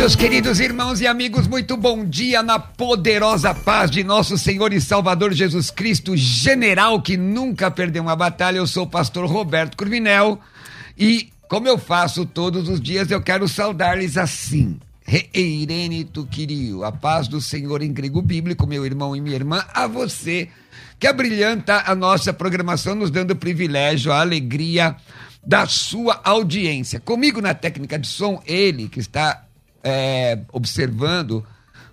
meus queridos irmãos e amigos, muito bom dia na poderosa paz de nosso Senhor e Salvador Jesus Cristo, general que nunca perdeu uma batalha. Eu sou o pastor Roberto Curvinel e, como eu faço todos os dias, eu quero saudar-lhes assim. Reirene tu querio, a paz do Senhor em grego bíblico, meu irmão e minha irmã, a você que abrilhanta a nossa programação, nos dando o privilégio, a alegria da sua audiência. Comigo na técnica de som, ele que está é, observando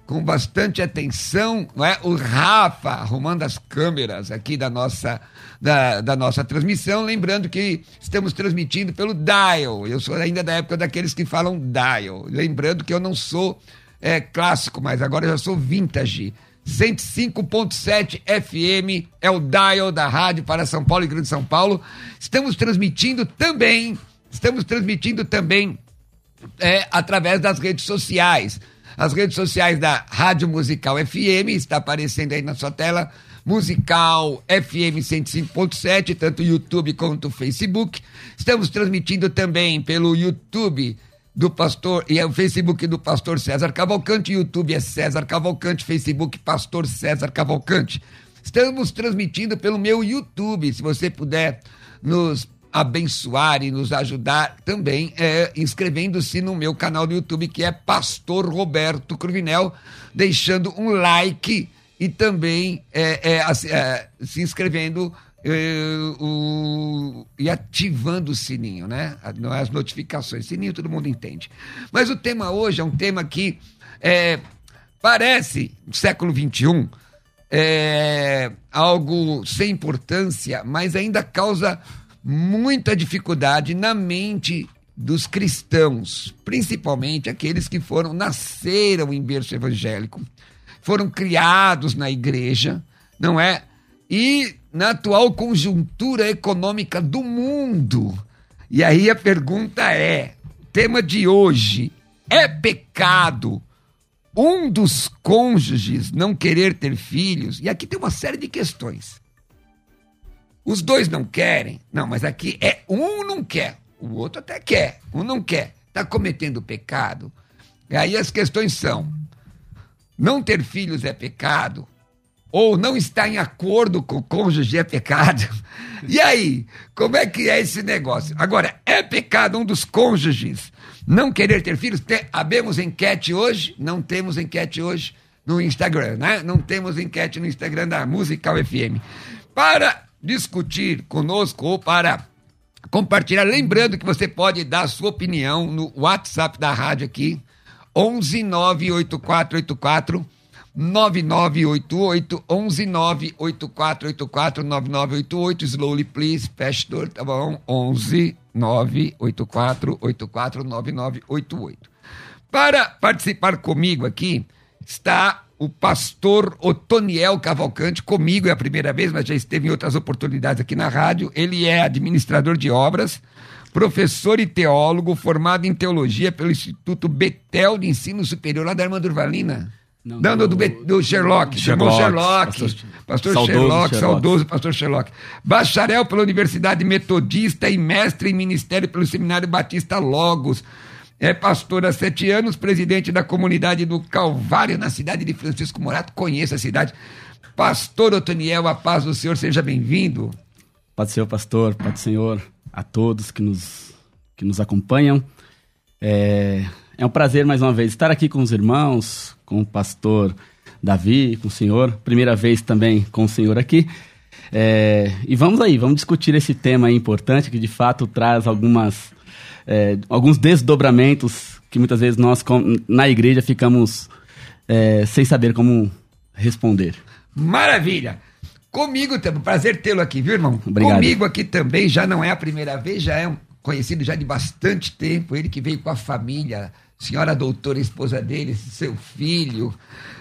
com bastante atenção não é? o Rafa arrumando as câmeras aqui da nossa, da, da nossa transmissão. Lembrando que estamos transmitindo pelo Dial. Eu sou ainda da época daqueles que falam Dial. Lembrando que eu não sou é, clássico, mas agora eu já sou vintage. 105.7 FM é o dial da rádio para São Paulo e Grande São Paulo. Estamos transmitindo também, estamos transmitindo também é, através das redes sociais. As redes sociais da Rádio Musical FM, está aparecendo aí na sua tela, Musical FM 105.7, tanto YouTube quanto Facebook. Estamos transmitindo também pelo YouTube do pastor, e é o Facebook do pastor César Cavalcante, YouTube é César Cavalcante, Facebook Pastor César Cavalcante. Estamos transmitindo pelo meu YouTube, se você puder nos abençoar e nos ajudar também é, inscrevendo-se no meu canal do YouTube, que é Pastor Roberto Cruvinel, deixando um like e também é, é, é se inscrevendo é, o, e ativando o sininho, né? As notificações. Sininho todo mundo entende. Mas o tema hoje é um tema que é, parece, século XXI, é algo sem importância, mas ainda causa muita dificuldade na mente dos cristãos, principalmente aqueles que foram nasceram em berço evangélico, foram criados na igreja, não é? E na atual conjuntura econômica do mundo. E aí a pergunta é: tema de hoje é pecado um dos cônjuges não querer ter filhos? E aqui tem uma série de questões. Os dois não querem. Não, mas aqui é um não quer, o outro até quer, um não quer. Está cometendo pecado. E aí as questões são: não ter filhos é pecado? Ou não estar em acordo com o cônjuge é pecado? E aí, como é que é esse negócio? Agora, é pecado um dos cônjuges não querer ter filhos? Tem, abemos enquete hoje? Não temos enquete hoje no Instagram, né? Não temos enquete no Instagram da Musical FM. Para discutir conosco ou para compartilhar. Lembrando que você pode dar a sua opinião no WhatsApp da rádio aqui, 11 98484 9988 11 98484 9988 slowly please pastor tá bom 11 98484 9988 para participar comigo aqui está o pastor Otoniel Cavalcante, comigo é a primeira vez, mas já esteve em outras oportunidades aqui na rádio. Ele é administrador de obras, professor e teólogo, formado em teologia pelo Instituto Betel de Ensino Superior, lá da irmã Durvalina. Não, não, do, do, do Sherlock, chamou Sherlock. Pastor, pastor saudoso Sherlock, Sherlock, saudoso pastor Sherlock. Bacharel pela Universidade Metodista e mestre em ministério pelo Seminário Batista Logos é pastor há sete anos, presidente da comunidade do Calvário, na cidade de Francisco Morato. Conheça a cidade. Pastor Otoniel, a paz do Senhor, seja bem-vindo. Do Senhor, pastor, paz do Senhor, a todos que nos, que nos acompanham. É, é um prazer, mais uma vez, estar aqui com os irmãos, com o pastor Davi, com o senhor. Primeira vez também com o senhor aqui. É, e vamos aí, vamos discutir esse tema importante que de fato traz algumas, é, alguns desdobramentos que muitas vezes nós na igreja ficamos é, sem saber como responder. Maravilha! Comigo também, prazer tê-lo aqui, viu, irmão? Obrigado. Comigo aqui também, já não é a primeira vez, já é um conhecido já de bastante tempo, ele que veio com a família, senhora doutora, esposa dele, seu filho,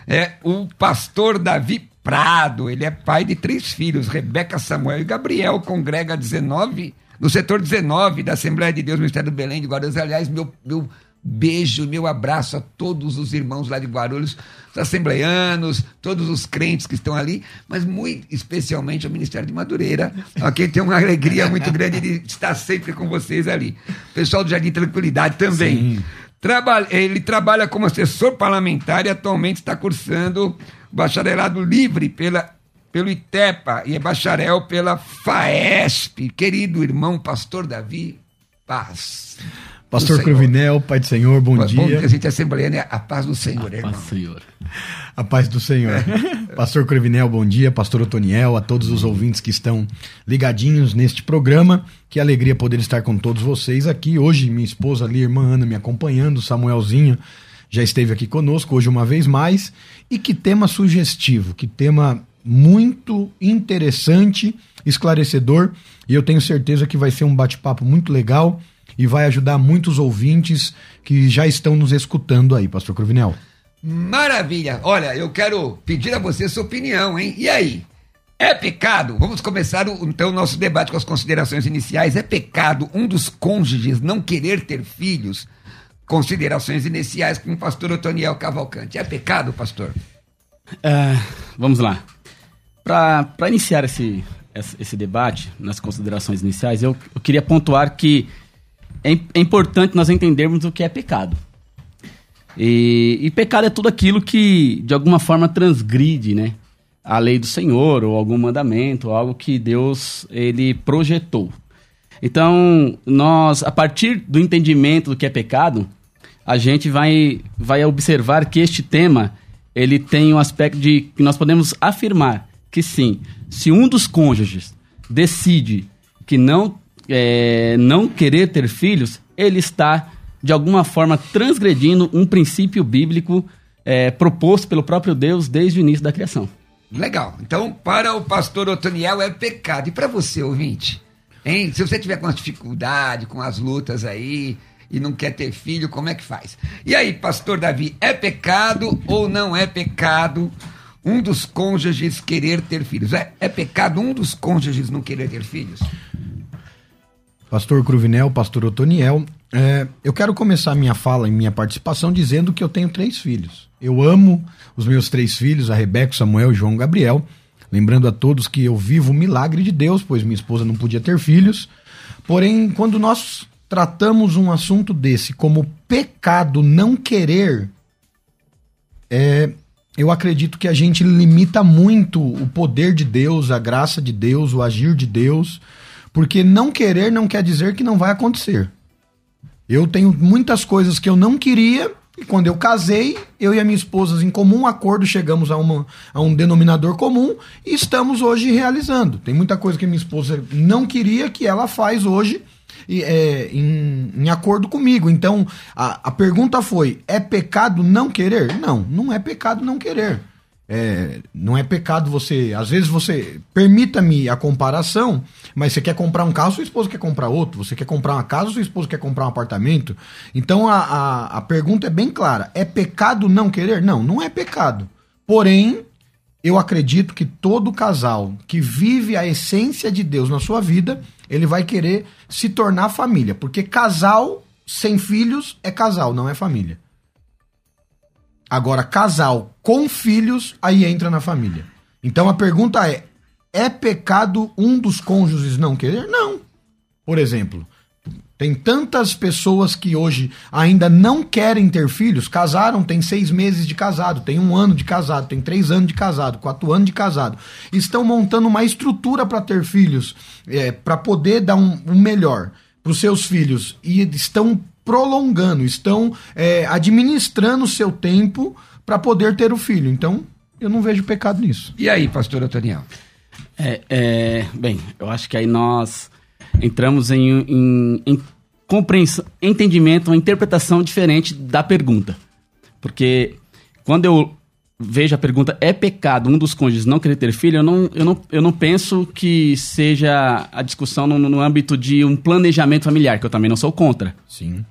é o pastor Davi Prado, ele é pai de três filhos, Rebeca, Samuel e Gabriel, congrega 19, no setor 19 da Assembleia de Deus, Ministério do Belém de Guarulhos. Aliás, meu, meu beijo, meu abraço a todos os irmãos lá de Guarulhos, os assembleianos, todos os crentes que estão ali, mas muito especialmente ao Ministério de Madureira, a quem tem uma alegria muito grande de estar sempre com vocês ali. Pessoal do Jardim Tranquilidade também. Trabalha, ele trabalha como assessor parlamentar e atualmente está cursando bacharelado livre pela, pelo ITEPA e é bacharel pela FAESP. Querido irmão pastor Davi, paz. Pastor Cruvinel, Pai do Senhor, bom, bom dia. Bom, a gente é assembleia, é a paz do Senhor, a irmão. Paz do Senhor. A paz do Senhor. É. Pastor Cruvinel, bom dia. Pastor Otoniel, a todos os ouvintes que estão ligadinhos neste programa. Que alegria poder estar com todos vocês aqui. Hoje, minha esposa ali, irmã Ana, me acompanhando, Samuelzinho já esteve aqui conosco, hoje uma vez mais. E que tema sugestivo, que tema muito interessante, esclarecedor. E eu tenho certeza que vai ser um bate-papo muito legal e vai ajudar muitos ouvintes que já estão nos escutando aí, Pastor Cruvinel. Maravilha! Olha, eu quero pedir a você sua opinião, hein? E aí? É pecado? Vamos começar o, então o nosso debate com as considerações iniciais. É pecado um dos cônjuges não querer ter filhos? Considerações iniciais com o pastor Otoniel Cavalcante. É pecado, pastor? Uh, vamos lá. Para iniciar esse, esse debate, nas considerações iniciais, eu, eu queria pontuar que é, é importante nós entendermos o que é pecado. E, e, pecado é tudo aquilo que, de alguma forma, transgride, né? A lei do Senhor, ou algum mandamento, ou algo que Deus, ele projetou. Então, nós, a partir do entendimento do que é pecado, a gente vai, vai observar que este tema, ele tem um aspecto de que nós podemos afirmar que sim, se um dos cônjuges decide que não é, não querer ter filhos, ele está, de alguma forma, transgredindo um princípio bíblico é, proposto pelo próprio Deus desde o início da criação. Legal. Então, para o pastor Otoniel é pecado. E para você, ouvinte? Hein? Se você tiver com as dificuldade, com as lutas aí e não quer ter filho, como é que faz? E aí, pastor Davi, é pecado ou não é pecado um dos cônjuges querer ter filhos? É, é pecado um dos cônjuges não querer ter filhos? Pastor Cruvinel, pastor Otoniel, é, eu quero começar minha fala e minha participação dizendo que eu tenho três filhos. Eu amo os meus três filhos, a Rebeca, Samuel e João Gabriel. Lembrando a todos que eu vivo o milagre de Deus, pois minha esposa não podia ter filhos. Porém, quando nós tratamos um assunto desse como pecado não querer, é, eu acredito que a gente limita muito o poder de Deus, a graça de Deus, o agir de Deus porque não querer não quer dizer que não vai acontecer. Eu tenho muitas coisas que eu não queria, e quando eu casei, eu e a minha esposa, em comum acordo, chegamos a, uma, a um denominador comum e estamos hoje realizando. Tem muita coisa que minha esposa não queria que ela faz hoje é, em, em, acordo comigo. Então, a, a pergunta foi: é pecado não querer? Não, não é pecado não querer. É, não é pecado você. Às vezes você. Permita-me a comparação, mas você quer comprar um carro, sua esposa quer comprar outro. Você quer comprar uma casa, sua esposa quer comprar um apartamento. Então a, a, a pergunta é bem clara: é pecado não querer? Não, não é pecado. Porém, eu acredito que todo casal que vive a essência de Deus na sua vida, ele vai querer se tornar família. Porque casal sem filhos é casal, não é família. Agora, casal com filhos, aí entra na família. Então a pergunta é: é pecado um dos cônjuges não querer? Não. Por exemplo, Tem tantas pessoas que hoje ainda não querem ter filhos, casaram, tem seis meses de casado, tem um ano de casado, tem três anos de casado, quatro anos de casado. Estão montando uma estrutura para ter filhos, é, para poder dar um, um melhor para os seus filhos e estão prolongando, estão é, administrando o seu tempo para poder ter o filho. Então, eu não vejo pecado nisso. E aí, pastor Antoniel? É, é, bem, eu acho que aí nós entramos em, em, em compreensão, entendimento, uma interpretação diferente da pergunta. Porque quando eu vejo a pergunta, é pecado um dos cônjuges não querer ter filho, eu não, eu não, eu não penso que seja a discussão no, no âmbito de um planejamento familiar, que eu também não sou contra. Sim.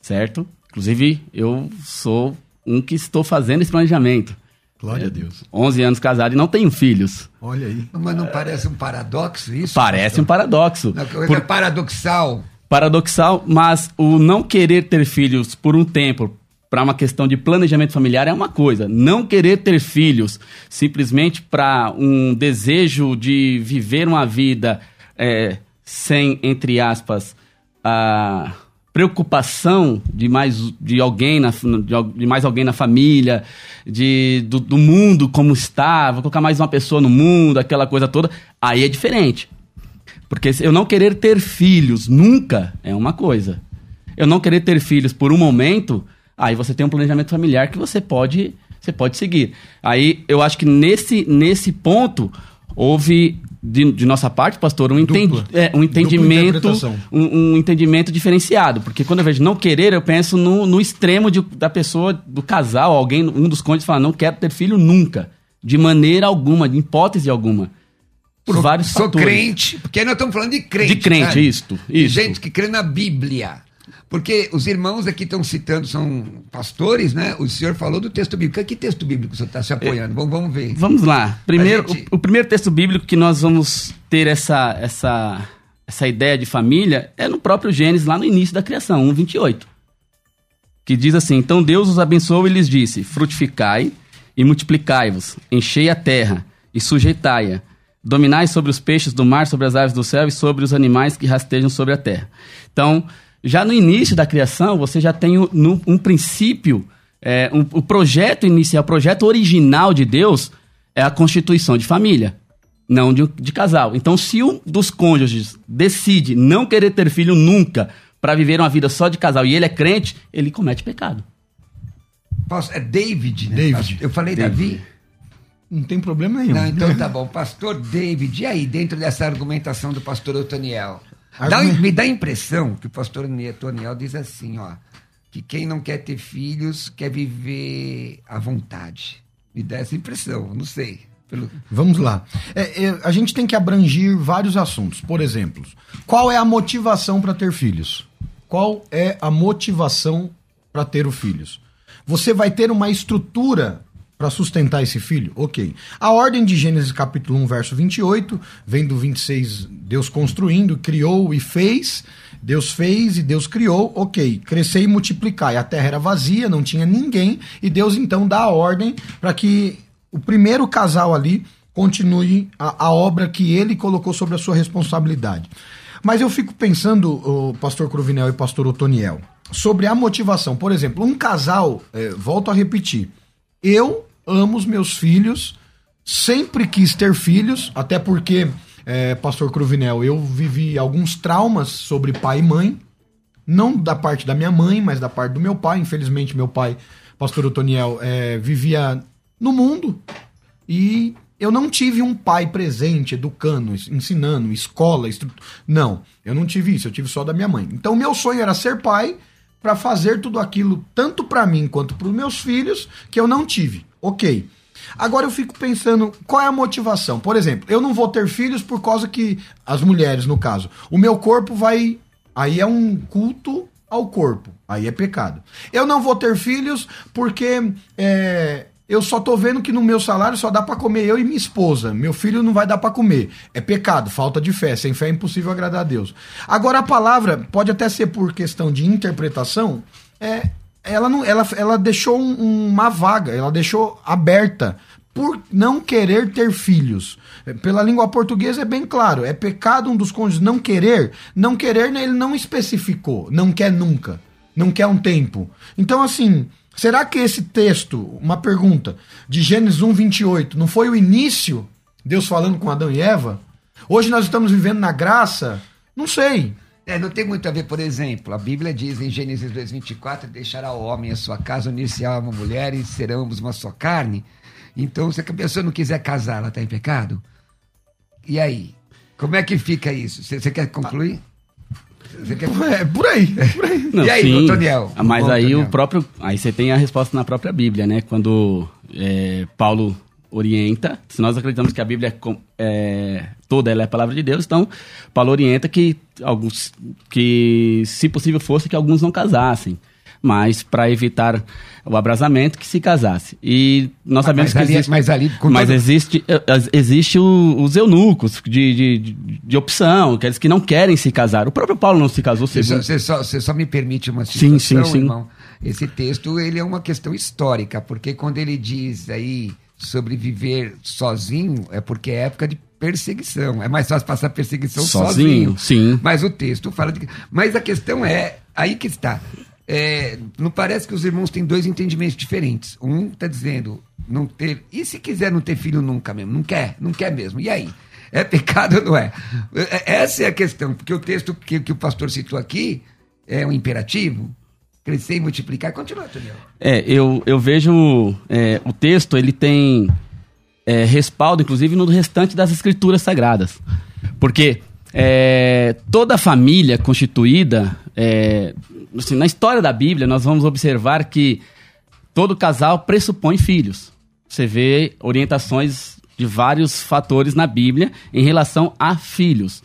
Certo? Inclusive, eu sou um que estou fazendo esse planejamento. Glória é, a Deus. 11 anos casado e não tenho filhos. Olha aí. Mas não parece um paradoxo isso? Parece pastor? um paradoxo. Não, por... É paradoxal. Paradoxal, mas o não querer ter filhos por um tempo, para uma questão de planejamento familiar é uma coisa. Não querer ter filhos simplesmente para um desejo de viver uma vida é, sem, entre aspas, a preocupação de mais de alguém na, de, mais alguém na família de do, do, mundo como está vou colocar mais uma pessoa no mundo aquela coisa toda aí é diferente. Porque eu não querer ter filhos nunca é uma coisa. Eu não querer ter filhos por um momento aí você tem um planejamento familiar que você pode você pode seguir. Aí eu acho que nesse nesse ponto houve de, de, nossa parte, pastor, um, entendi, é, um entendimento um, um, entendimento diferenciado. Porque quando eu vejo não querer, eu penso no, no extremo de, da pessoa, do casal, alguém, um dos cônjuges fala, não quero ter filho nunca. De maneira alguma, de hipótese alguma. Por sou, vários sou fatores. crente, porque nós estamos falando de crente. De crente, isto, isto. Gente que crê na Bíblia. Porque os irmãos aqui estão citando, são pastores, né? O senhor falou do texto bíblico. Que texto bíblico o senhor está se apoiando? Vamos, vamos ver. Vamos lá. Primeiro, gente... o, o, primeiro texto bíblico que nós vamos ter essa, essa, essa ideia de família é no próprio Gênesis, lá no início da criação, 1,28. Que diz assim: Então Deus os abençoou e lhes disse: Frutificai e multiplicai-vos, enchei a terra e sujeitai-a. Dominai sobre os peixes do mar, sobre as aves do céu e sobre os animais que rastejam sobre a terra. Então, já no início da criação, você já tem um, um princípio, é, um, o projeto inicial, o projeto original de Deus é a constituição de família, não de, de casal. Então, se um dos cônjuges decide não querer ter filho nunca para viver uma vida só de casal e ele é crente, ele comete pecado. É David, né? David. Eu falei David. Davi? Não tem problema nenhum. Não, então tá bom. Pastor David, e aí, dentro dessa argumentação do pastor Otoniel? Dá, me dá a impressão que o pastor Toniel diz assim, ó, que quem não quer ter filhos quer viver à vontade. Me dá essa impressão, não sei. Pelo... Vamos lá. É, é, a gente tem que abranger vários assuntos. Por exemplo, qual é a motivação para ter filhos? Qual é a motivação para ter os filhos? Você vai ter uma estrutura para sustentar esse filho? Ok. A ordem de Gênesis capítulo 1, verso 28, vem do 26, Deus construindo, criou e fez. Deus fez e Deus criou, ok, crescer e multiplicar. E a terra era vazia, não tinha ninguém, e Deus então dá a ordem para que o primeiro casal ali continue a, a, obra que ele colocou sobre a sua responsabilidade. Mas eu fico pensando, o pastor Cruvinel e pastor Otoniel, sobre a motivação. Por exemplo, um casal, é, volto a repetir, eu amo os meus filhos, sempre quis ter filhos, até porque, é, Pastor Cruvinel, eu vivi alguns traumas sobre pai e mãe, não da parte da minha mãe, mas da parte do meu pai. Infelizmente, meu pai, Pastor Otoniel, é, vivia no mundo e eu não tive um pai presente, educando, ensinando, escola, estru... não, eu não tive isso, eu tive só da minha mãe. Então, meu sonho era ser pai para fazer tudo aquilo, tanto para mim quanto para os meus filhos, que eu não tive. Ok. Agora eu fico pensando, qual é a motivação? Por exemplo, eu não vou ter filhos por causa que, as mulheres no caso, o meu corpo vai. Aí é um culto ao corpo. Aí é pecado. Eu não vou ter filhos porque é, eu só tô vendo que no meu salário só dá para comer eu e minha esposa. Meu filho não vai dar para comer. É pecado, falta de fé. Sem fé é impossível agradar a Deus. Agora a palavra pode até ser por questão de interpretação, é ela não ela, ela deixou um, uma vaga, ela deixou aberta por não querer ter filhos. Pela língua portuguesa é bem claro, é pecado um dos cônjuges não querer. Não querer, né, ele não especificou, não quer nunca, não quer um tempo. Então, assim, será que esse texto, uma pergunta, de Gênesis 1, 28, não foi o início, Deus falando com Adão e Eva? Hoje nós estamos vivendo na graça? Não sei. É, não tem muito a ver, por exemplo, a Bíblia diz em Gênesis 2,24: deixará o homem a sua casa, unir-se a uma mulher e serão ambos uma só carne. Então, se a pessoa não quiser casar, ela está em pecado? E aí? Como é que fica isso? Você quer concluir? Você quer... É, por aí. Por aí. Não, e aí, sim, Toniel? Mas Bom, aí Toniel. o próprio. Aí você tem a resposta na própria Bíblia, né? Quando é, Paulo orienta, se nós acreditamos que a Bíblia é é, toda ela é a palavra de Deus, então Paulo orienta que alguns que, se possível fosse, que alguns não casassem. Mas para evitar o abrasamento, que se casasse. E nós sabemos mas que ali- existe, mas ali, mas todo- existe, eh, existe o- os eunucos de, de, de, de opção, aqueles que não querem se casar. O próprio Paulo não se casou, Você só, segundo você só- você só me permite uma Sim, situação, sim, sim. irmão. Esse texto ele é uma questão histórica, porque quando ele diz aí sobre viver sozinho, é porque é época de perseguição. É mais fácil passar perseguição sozinho. Sozinho, sim. Mas o texto fala de. Mas a questão é, aí que está. É, não parece que os irmãos têm dois entendimentos diferentes. Um está dizendo não ter. E se quiser não ter filho nunca mesmo? Não quer, não quer mesmo. E aí? É pecado ou não é? É- Essa é a questão, porque o texto que, que o pastor citou aqui é um imperativo. Crescer e multiplicar. Continua, Toniel. É, eu, eu vejo é, o texto, ele tem é, respaldo, inclusive, no restante das escrituras sagradas. Porque é, toda família constituída, é, assim, na história da Bíblia, nós vamos observar que todo casal pressupõe filhos. Você vê orientações de vários fatores na Bíblia em relação a filhos.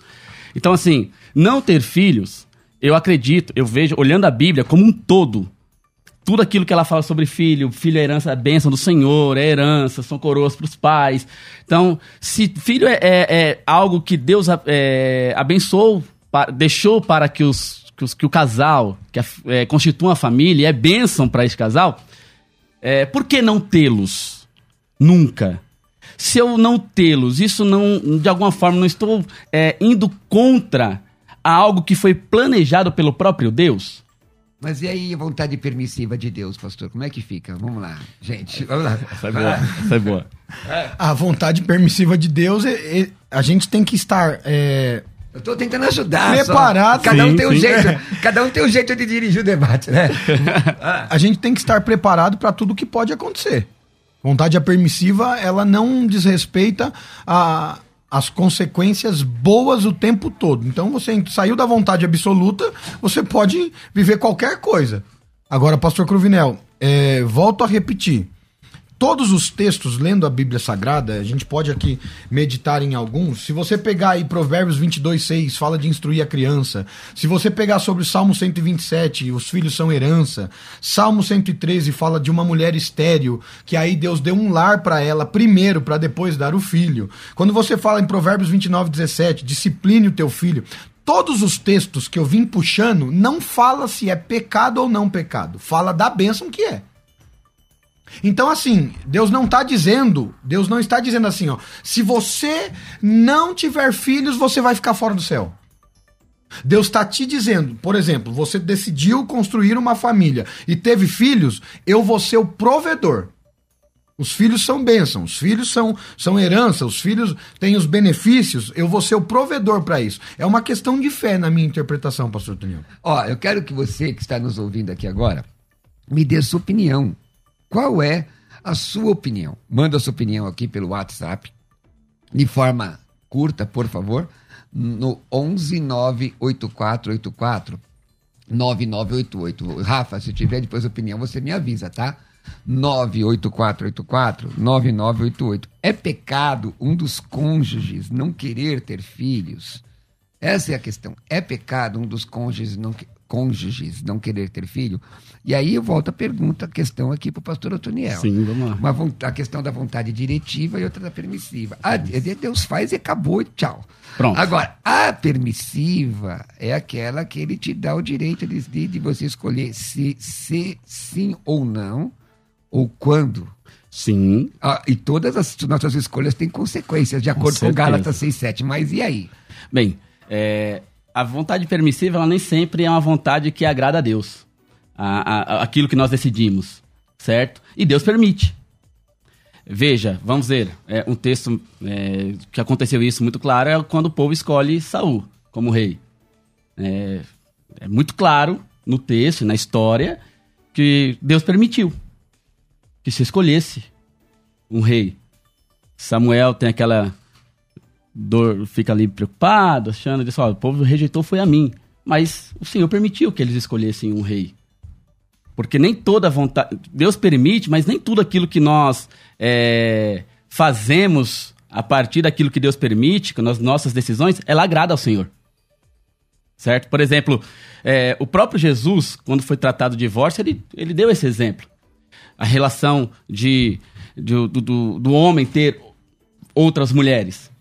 Então, assim, não ter filhos, eu acredito, eu vejo, olhando a Bíblia como um todo, tudo aquilo que ela fala sobre filho, filho é herança, é bênção do Senhor, é herança, são coroas para os pais. Então, se filho é, é- é algo que Deus é, abençoou, pa- deixou para que, os, que, os- que o casal, que é, constitua uma família, é bênção para esse casal, é, por que não tê-los? Nunca. Se eu não tê-los, isso não, de alguma forma, não estou é, indo contra a algo que foi planejado pelo próprio Deus? Mas e aí a vontade permissiva de Deus, pastor? Como é que fica? Vamos lá, gente. Vamos lá. Essa é boa. Essa é boa. A vontade permissiva de Deus, é- é- a gente tem que estar. é, Eu tô tentando ajudar. só. Preparado. Cada um Sim, tem um sim. jeito. Cada um tem um jeito de dirigir o debate, né? a gente tem que estar preparado para tudo que pode acontecer. Vontade permissiva, ela não desrespeita a, as consequências boas o tempo todo. Então, você saiu da vontade absoluta, você pode viver qualquer coisa. Agora, pastor Cruvinel, é, volto a repetir. Todos os textos, lendo a Bíblia Sagrada, a gente pode aqui meditar em alguns. Se você pegar aí Provérbios 22, 6, fala de instruir a criança. Se você pegar sobre o Salmo 127, os filhos são herança. Salmo 113 fala de uma mulher estéril, que aí Deus deu um lar para ela primeiro, para depois dar o filho. Quando você fala em Provérbios 29, 17, discipline o teu filho. Todos os textos que eu vim puxando não fala se é pecado ou não pecado. Fala da bênção que é. Então, assim, Deus não está dizendo, Deus não está dizendo assim, ó, se você não tiver filhos, você vai ficar fora do céu. Deus está te dizendo, por exemplo, você decidiu construir uma família e teve filhos, eu vou ser o provedor. Os filhos são bênçãos, os filhos são, são herança, os filhos têm os benefícios, eu vou ser o provedor para isso. É uma questão de fé na minha interpretação, pastor Daniel. Ó, eu quero que você que está nos ouvindo aqui agora me dê sua opinião. Qual é a sua opinião? Manda a sua opinião aqui pelo WhatsApp, de forma curta, por favor, no 11 98484 9988. Rafa, se tiver depois opinião, você me avisa, tá? 98484 9988. É pecado um dos cônjuges não querer ter filhos? Essa é a questão. É pecado um dos cônjuges não, cônjuges não querer ter filho? E aí eu volto a pergunta, a questão aqui para o pastor Otoniel. Sim, vamos lá. Uma a questão da vontade diretiva e outra da permissiva. A de- Deus faz e acabou tchau. Pronto. Agora, a permissiva é aquela que ele te dá o direito de, de, de você escolher se, se sim ou não, ou quando. Sim. Ah, e todas as nossas escolhas têm consequências, de acordo com, certeza. Gálatas 6,7. Mas e aí? Bem, é, a vontade permissiva, ela nem sempre é uma vontade que agrada a Deus. A, a- aquilo que nós decidimos, certo? E Deus permite. Veja, vamos ver, é, um texto é, que aconteceu isso muito claro é quando o povo escolhe Saul como rei. É, é muito claro no texto, na história, que Deus permitiu que se escolhesse um rei. Samuel tem aquela dor, fica ali preocupado, achando, diz, ó, o povo rejeitou foi a mim. Mas o Senhor permitiu que eles escolhessem um rei. Porque nem toda vontade. Deus permite, mas nem tudo aquilo que nós é, fazemos a partir daquilo que Deus permite, com as nossas decisões, ela agrada ao Senhor. Certo? Por exemplo, é, o próprio Jesus, quando foi tratado de divórcio, ele, ele deu esse exemplo. A relação de, de- do, do, do homem ter outras mulheres.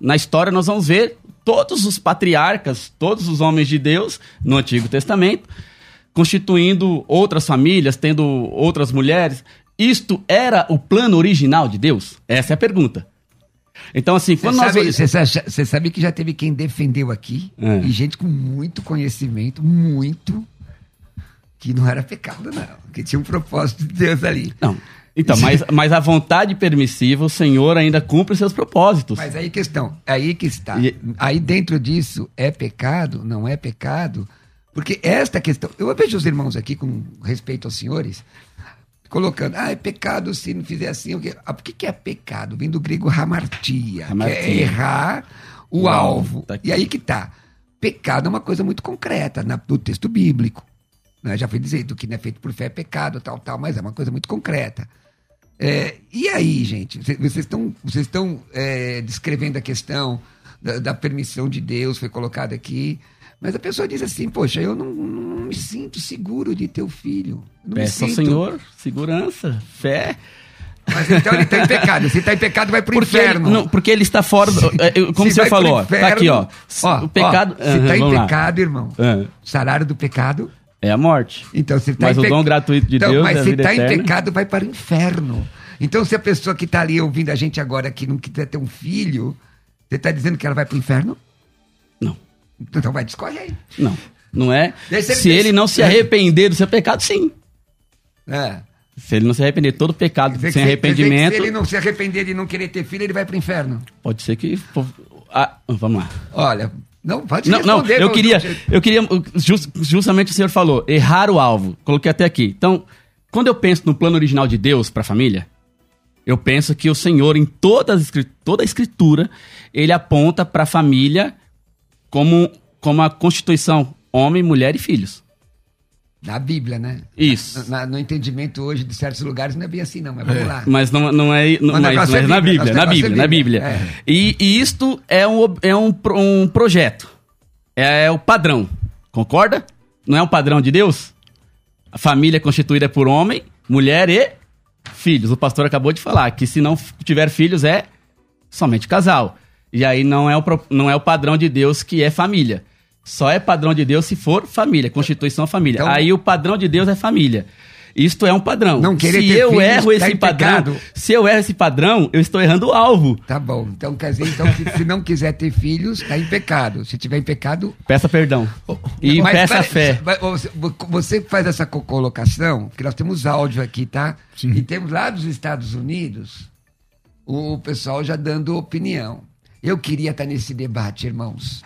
Na história, nós vamos ver todos os patriarcas, todos os homens de Deus no Antigo Testamento, constituindo outras famílias, tendo outras mulheres. Isto era o plano original de Deus? Essa é a pergunta. Então, assim, Você quando nós. sabe, você sa- você sabe que já teve quem defendeu aqui, É. e gente com muito conhecimento, muito, que não era pecado, não. Que tinha um propósito de Deus ali. Não. Então, mas, mas a vontade permissiva, o Senhor ainda cumpre seus propósitos. Mas aí questão, aí que está. E- Aí dentro disso, é pecado, não é pecado? Porque esta questão, eu vejo os irmãos aqui, com respeito aos senhores, colocando, ah, é pecado se não fizer assim. o quê? Ah, por que, que é pecado? Vem do grego hamartia, Hamartia. que é errar o, O alvo. tá e aí que tá. Pecado é uma coisa muito concreta na, no texto bíblico. né? Já foi dizendo que não é feito por fé é pecado, tal, tal, mas é uma coisa muito concreta. É, e aí, gente, Cê- vocês estão vocês estão é, descrevendo a questão da, da permissão de Deus, foi colocada aqui, mas a pessoa diz assim, poxa, eu não, não me sinto seguro de ter o filho. Não me Peça ao. Senhor segurança, fé. Mas então ele está em pecado. Se está em pecado, vai Porque ele, inferno. não, porque ele está fora. do- é, como o Se pro falou, inferno- tá aqui, ó. Ó, o pecado. ó, se está Aham, em vamos lá. pecado, irmão, o salário do pecado é a morte. Então, se tá Mas o dom gratuito de Então, Deus mas é a se está em pecado, vai para o inferno. Então, se a pessoa que está ali ouvindo a gente agora que não quiser ter um filho, você está dizendo que ela vai para o inferno? Não, Então vai, discorre aí. não. Não é. Se ele ele não se arrepender do seu pecado, sim. É. Se ele não se arrepender, todo pecado sem se- arrependimento, Se ele não se arrepender de não querer ter filho, ele vai para o inferno. pode ser que. Ah, vamos lá. Olha, não, pode Não, não, responder. eu não- queria, não- eu queria, jus- justamente o senhor falou, errar o alvo. Coloquei até aqui. Então, quando eu penso no plano original de Deus para a família, eu penso que o Senhor, em toda a escri- toda a escritura, ele aponta para a família como, como a constituição homem, mulher e filhos. Na Bíblia, né? Isso. Na- no entendimento hoje de certos lugares não é bem assim, não, mas vamos lá. Mas não, não é, não, Mas o mas, negócio é mas na Bíblia, Bíblia, na é Bíblia, na Bíblia, Bíblia. é. E, e isto é, um, é um, um projeto. É o padrão. Concorda? Não é um padrão de Deus? A família é constituída por homem, mulher e filhos. O pastor acabou de falar que se não tiver filhos é somente casal. E aí não é o, não é o padrão de Deus que é família. Só é padrão de Deus se for família, constituição família. Então- aí o padrão de Deus é família. Isto é um padrão. Não querer se ter eu filhos, erro tá esse padrão, pecado. se eu erro esse padrão, eu estou errando o alvo. Tá bom. Então quer dizer então, que se não quiser ter filhos, está em pecado. Se tiver em pecado, Peça perdão. E Mas, peça pera- fé. mas Você, faz essa co- colocação, que nós temos áudio aqui, tá? E temos lá dos Estados Unidos o pessoal já dando opinião. Eu queria estar nesse debate, irmãos.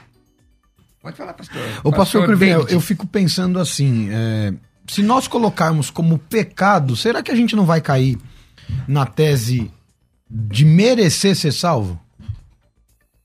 Pode falar, pastor. Ô, pastor Cruvinel, David. eu fico pensando assim: é, se nós colocarmos como pecado, será que a gente não vai cair na tese de merecer ser salvo?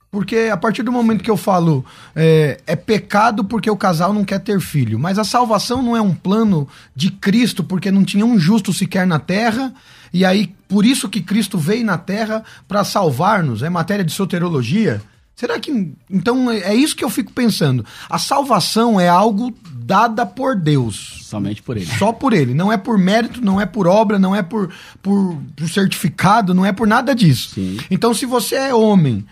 Porque a partir do momento que eu falo é, é pecado porque o casal não quer ter filho, mas a salvação não é um plano de Cristo porque não tinha um justo sequer na terra, e aí por isso que Cristo veio na terra para salvar-nos, é matéria de soterologia. Será que. Então é é isso que eu fico pensando. A salvação é algo dada por Deus. Somente por ele. Só por ele. Não é por mérito, não é por obra, não é por, por, por certificado, não é por nada disso. Sim. Então, se você é homem,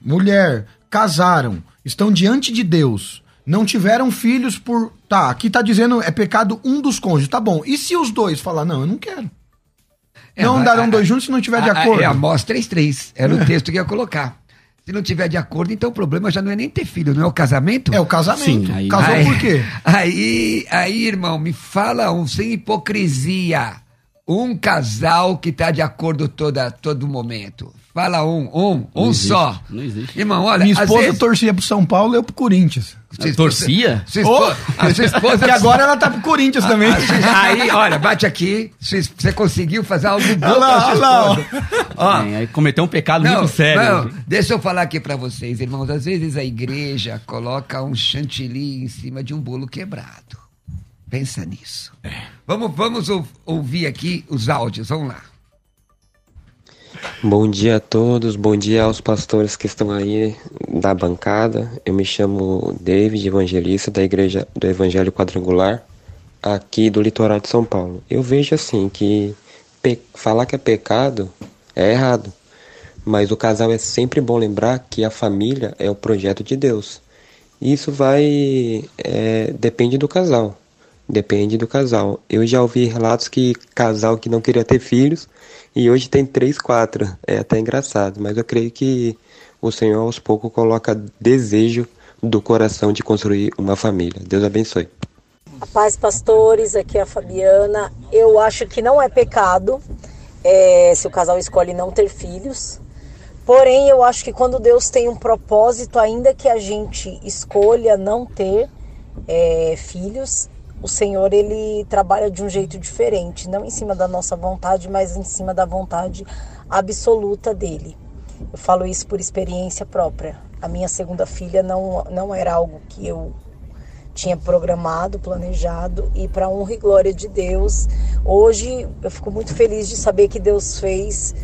mulher, casaram, estão diante de Deus, não tiveram filhos por. Tá, aqui tá dizendo é pecado um dos cônjuges. Tá bom. E se os dois falar, não, eu não quero? É, não a- andarão a- dois juntos se não tiver de a- a- acordo. É Amós 3.3. Era o texto que ia colocar. Se não tiver de acordo, então o problema já não é nem ter filho, não é o casamento? É o casamento. Sim, aí- Casou Aí- por quê? Aí, aí, irmão, me fala um sem hipocrisia. Um casal que tá de acordo toda, todo momento. Fala um, um, um Não existe, só. não existe. Irmão, olha, Minha esposa vezes- torcia pro São Paulo e eu pro Corinthians. esposa- Torcia? Sua esposa, a sua esposa Que agora ela tá pro Corinthians também. Aí, olha, bate aqui. Você conseguiu fazer algo bom Olha lá, pra sua olha lá, esposa. Ó, É, aí cometeu um pecado não, muito sério. não, deixa eu falar aqui pra vocês, irmãos. Às vezes a igreja coloca um chantilly em cima de um bolo quebrado. Pensa nisso. Vamos, vamos ou- ouvir aqui os áudios. Vamos lá. Bom dia a todos, bom dia aos pastores que estão aí da bancada. Eu me chamo David, evangelista da Igreja do Evangelho Quadrangular, aqui do litoral de São Paulo. Eu vejo assim que falar que é pecado é errado, mas o casal é sempre bom lembrar que a família é o projeto de Deus. Isso vai. é, depende do casal. Depende do casal. Eu já ouvi relatos que casal que não queria ter filhos e hoje tem três, quatro. É até engraçado, mas eu creio que o Senhor aos poucos coloca desejo do coração de construir uma família. Deus abençoe. Paz, pastores, aqui é a Fabiana. Eu acho que não é pecado é, se o casal escolhe não ter filhos. Porém, eu acho que quando Deus tem um propósito, ainda que a gente escolha não ter é, filhos, o Senhor ele trabalha de um jeito diferente, não em cima da nossa vontade, mas em cima da vontade absoluta dele. Eu falo isso por experiência própria. A minha segunda filha não, não era algo que eu tinha programado, planejado e para honra e glória de Deus, hoje eu fico muito feliz de saber que Deus fez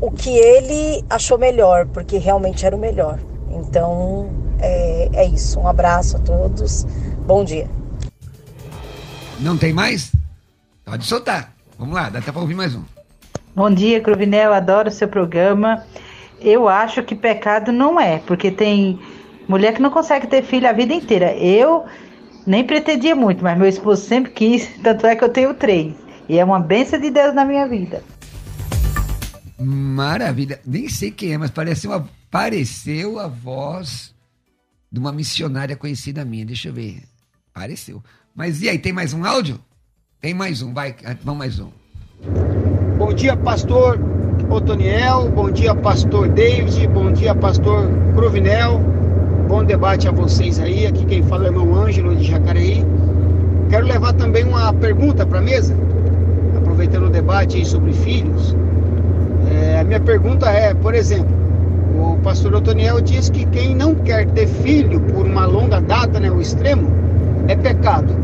o que Ele achou melhor, porque realmente era o melhor. Então é, é isso. Um abraço a todos. Bom dia. Não tem mais? Pode soltar. Vamos lá, dá até pra ouvir mais um. Bom dia, Cruvinel, adoro o seu programa. Eu acho que pecado não é, porque tem mulher que não consegue ter filho a vida inteira. Eu nem pretendia muito, mas meu esposo sempre quis, tanto é que eu tenho três. E é uma bênção de Deus na minha vida. Maravilha. Nem sei quem é, mas parece uma, pareceu a voz de uma missionária conhecida minha. Deixa eu ver. Pareceu. Mas e aí, tem mais um áudio? Tem mais um, vai. Vamos mais um. Bom dia, pastor Otoniel. Bom dia, pastor David. Bom dia, pastor Cruvinel. Bom debate a vocês aí. Aqui quem fala é irmão Ângelo de Jacareí. Quero levar também uma pergunta para a mesa, aproveitando o debate aí sobre filhos. É, a minha pergunta é, por exemplo, o pastor Otoniel diz que quem não quer ter filho por uma longa data, né, o extremo, é pecado.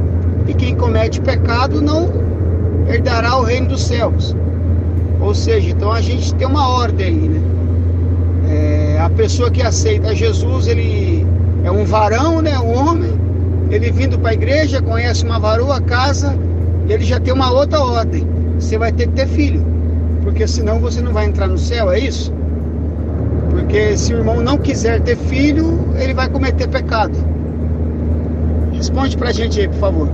E quem comete pecado não herdará o reino dos céus. Ou seja, então a gente tem uma ordem aí, né? É, a pessoa que aceita Jesus, ele é um varão, né? Um homem. Ele vindo para a igreja, conhece uma varoa, casa, e ele já tem uma outra ordem. Você vai ter que ter filho. Porque senão você não vai entrar no céu, é isso? Porque se o irmão não quiser ter filho, ele vai cometer pecado. Responde pra gente aí, por favor.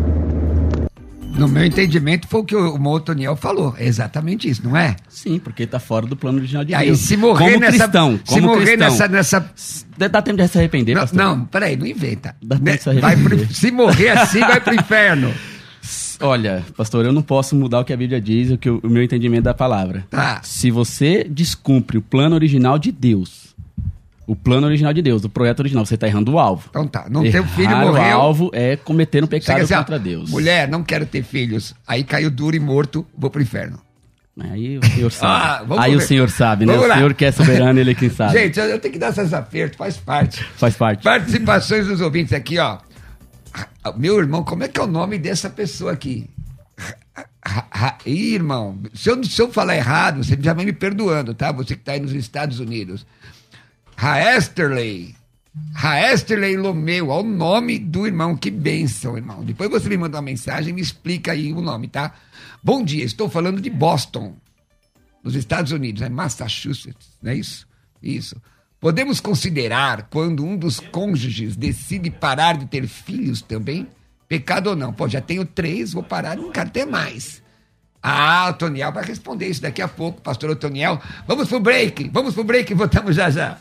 No meu entendimento, foi o que o Motoniel falou. É exatamente isso, não é? Sim, porque tá fora do plano original de Aí, Deus. se morrer como nessa. cristão, se como morrer cristão, nessa. nessa Dá tempo de se arrepender, não, pastor? não, peraí, não inventa. Dá tempo Né? de se Vai pro- arrepender. se morrer assim, vai pro inferno. Olha, pastor, eu não posso mudar o que a Bíblia diz, o, que o, o meu entendimento da palavra. Tá. Se você descumpre o plano original de Deus, o plano original de Deus, o projeto original, você está errando o alvo. Então tá, não tem filho, Errar morreu. o alvo é cometer um pecado ó, contra Deus. Mulher, não quero ter filhos. Aí caiu duro e morto, vou pro inferno. Aí o senhor sabe. Ah, Aí ver. o senhor sabe, né? Vamos o lá. senhor que é soberano, ele é quem sabe. Gente, eu, tenho que dar essas apertos, faz parte. Faz parte. Participações dos ouvintes aqui, ó. Meu irmão, como é que é o nome dessa pessoa aqui? Ih, irmão, se eu, se eu falar errado, você já vai me perdoando, tá? Você que tá aí nos Estados Unidos. Raesterley. Raesterley Lomeu, olha o nome do irmão, que bênção, irmão. Depois você me manda uma mensagem e me explica aí o nome, tá? Bom dia, estou falando de Boston, nos Estados Unidos, é Massachusetts, não é isso? Isso. Podemos considerar quando um dos cônjuges decide parar de ter filhos também? Pecado ou não? Pô, já tenho três, vou parar, não quero ter mais. Ah, o Toniel vai responder isso daqui a pouco, pastor Otoniel. Vamos pro break, vamos pro break e voltamos já já.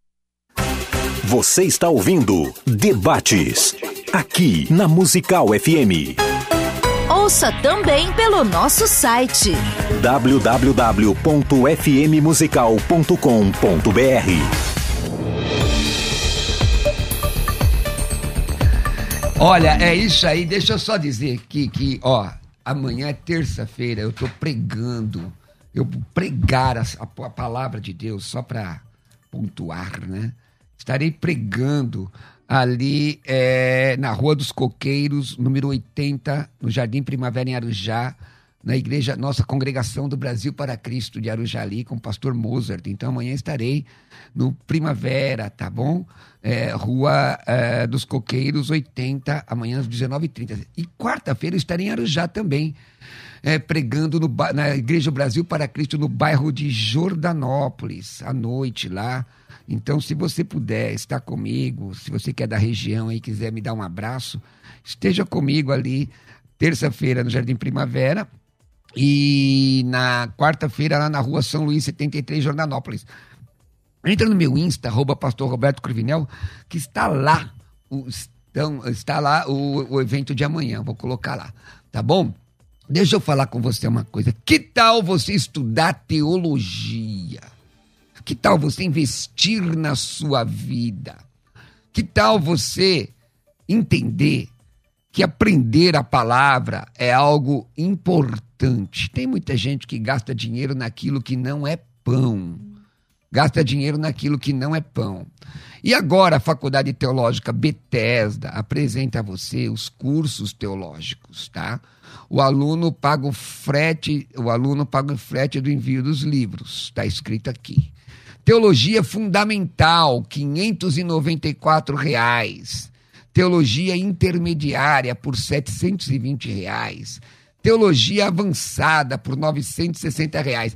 Você está ouvindo Debates, aqui na Musical FM. Ouça também pelo nosso site www.fmmusical.com.br. Olha, é isso aí. Deixa eu só dizer que, que ó, amanhã é terça-feira, eu tô pregando. Eu vou pregar a, a palavra de Deus só para pontuar, né? Estarei pregando ali é, na Rua dos Coqueiros, número 80, no Jardim Primavera em Arujá, na igreja, nossa congregação do Brasil para Cristo de Arujali, com o pastor Mozart. Então amanhã estarei no Primavera, tá bom? É, Rua é, dos Coqueiros, 80, amanhã às 19h30. E quarta-feira estarei em Arujá também, é, pregando no, na Igreja Brasil para Cristo, no bairro de Jordanópolis, à noite lá. Então, se você puder estar comigo, se você quer da região e quiser me dar um abraço, esteja comigo ali, terça-feira no Jardim Primavera e na quarta-feira lá na rua São Luís 73, Jordanópolis. Entra no meu Insta, arroba pastor Roberto Cruvinel, que está lá, o, estão, está lá o, o evento de amanhã, vou colocar lá, tá bom? Deixa eu falar com você uma coisa. Que tal você estudar teologia? Que tal você investir na sua vida? Que tal você entender que aprender a palavra é algo importante? Tem muita gente que gasta dinheiro naquilo que não é pão. Gasta dinheiro naquilo que não é pão. E agora a Faculdade Teológica Bethesda apresenta a você os cursos teológicos, tá? O aluno paga o frete, o aluno paga o frete do envio dos livros, está escrito aqui. Teologia Fundamental, 594 reais. Teologia Intermediária, por 720 reais. Teologia Avançada, por 960 reais.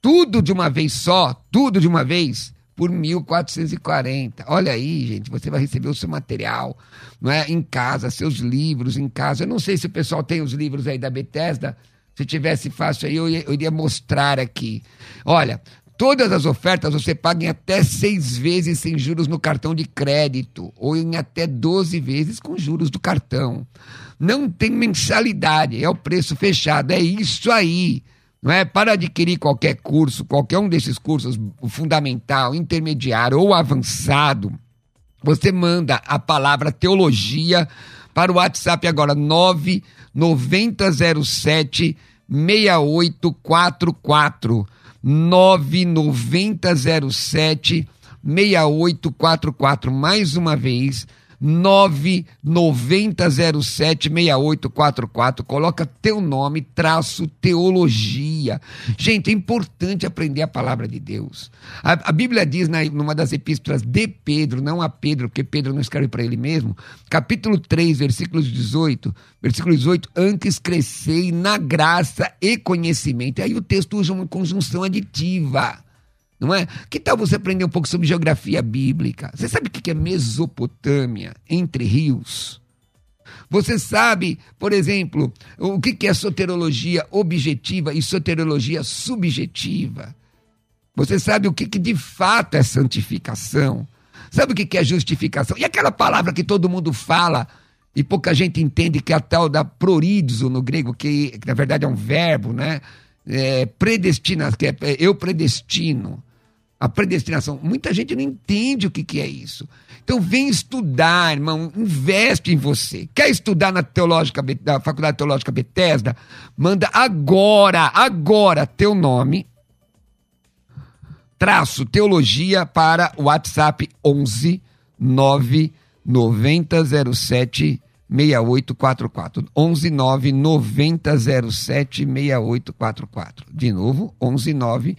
Tudo de uma vez só, tudo de uma vez, por 1.440. Olha aí, gente, você vai receber o seu material não é, em casa, seus livros em casa. Eu não sei se o pessoal tem os livros aí da Bethesda. Se tivesse fácil aí, eu, ia, eu iria mostrar aqui. Olha, Todas as ofertas você paga em até seis vezes sem juros no cartão de crédito ou em até 12 vezes com juros do cartão. Não tem mensalidade, é o preço fechado, é isso aí. Não é? Para adquirir qualquer curso, qualquer um desses cursos, fundamental, intermediário ou avançado, você manda a palavra teologia para o WhatsApp agora 99007 6844. 9907 6844. Mais uma vez, 990076844. Coloca teu nome, traço teologia. Gente, é importante aprender a palavra de Deus. A, a Bíblia diz, na, numa das epístolas de Pedro, não a Pedro, porque Pedro não escreve para ele mesmo, capítulo 3, versículos 18, versículo 18, antes crescei na graça e conhecimento. Aí o texto usa uma conjunção aditiva não é? Que tal você aprender um pouco sobre geografia bíblica? Você sabe o que é Mesopotâmia, entre rios? Você sabe, por exemplo, o que é soterologia objetiva e soterologia subjetiva? Você sabe o que, de fato é santificação? Sabe o que é justificação? E aquela palavra que todo mundo fala e pouca gente entende que é a tal da prorizo no grego, que, que na verdade é um verbo, né? É, predestina, que é eu predestino a predestinação. Muita gente não entende o que, que é isso. Então vem estudar, irmão, investe em você. Quer estudar na teológica da Faculdade Teológica Bethesda? Manda agora, agora teu nome traço teologia para o WhatsApp 11 9 9007 6844. 119 9007 6844. De novo, 119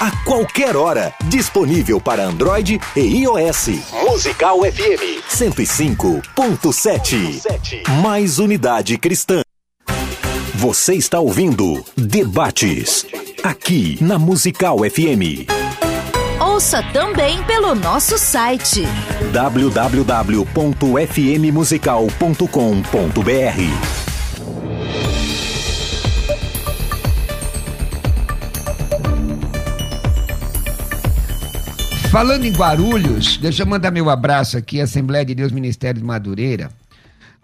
A qualquer hora, disponível para Android e iOS. Musical FM 105.7. Mais unidade cristã. Você está ouvindo Debates, aqui na Musical FM. Ouça também pelo nosso site www.fmmusical.com.br. Falando em Guarulhos, deixa eu mandar meu abraço aqui, Assembleia de Deus Ministério de Madureira,